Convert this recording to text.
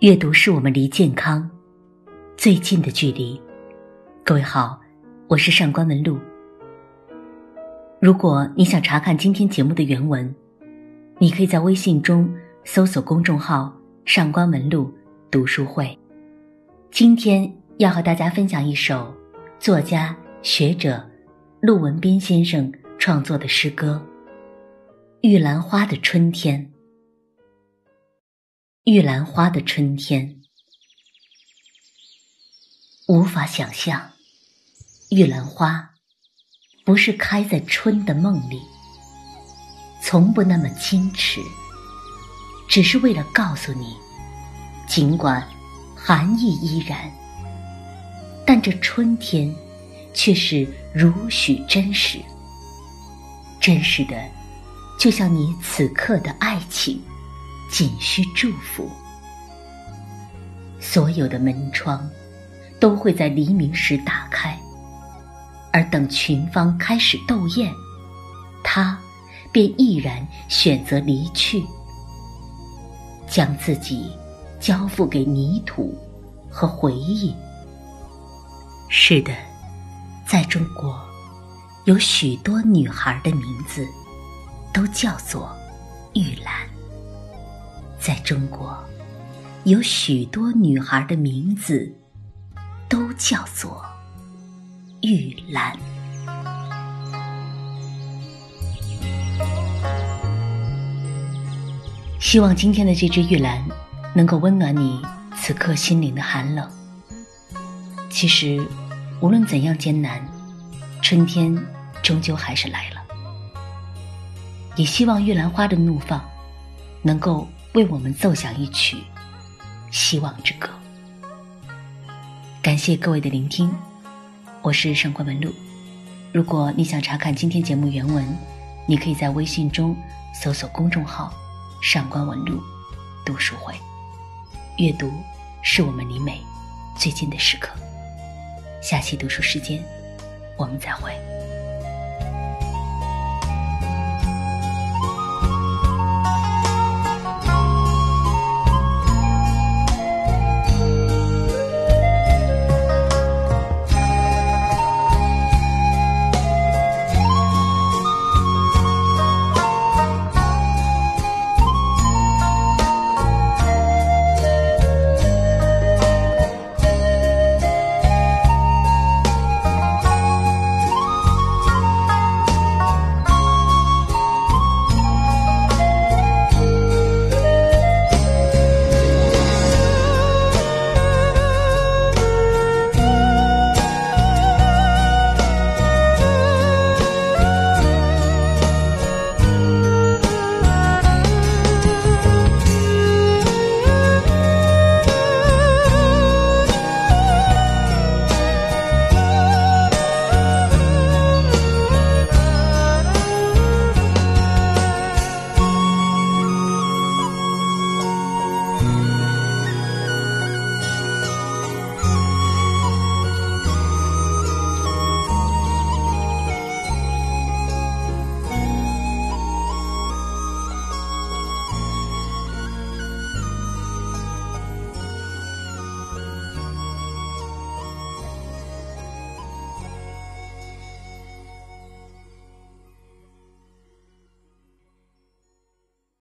阅读是我们离健康最近的距离。各位好，我是上官文露。如果你想查看今天节目的原文，你可以在微信中搜索公众号“上官文露读书会”。今天要和大家分享一首作家学者陆文斌先生创作的诗歌《玉兰花的春天》。玉兰花的春天，无法想象，玉兰花不是开在春的梦里，从不那么矜持，只是为了告诉你，尽管寒意依然，但这春天却是如许真实，真实的，就像你此刻的爱情。仅需祝福，所有的门窗都会在黎明时打开，而等群芳开始斗艳，他便毅然选择离去，将自己交付给泥土和回忆。是的，在中国，有许多女孩的名字都叫做玉兰。在中国，有许多女孩的名字都叫做玉兰。希望今天的这支玉兰能够温暖你此刻心灵的寒冷。其实，无论怎样艰难，春天终究还是来了。也希望玉兰花的怒放能够。为我们奏响一曲希望之歌。感谢各位的聆听，我是上官文露。如果你想查看今天节目原文，你可以在微信中搜索公众号“上官文露读书会”。阅读是我们离美最近的时刻。下期读书时间，我们再会。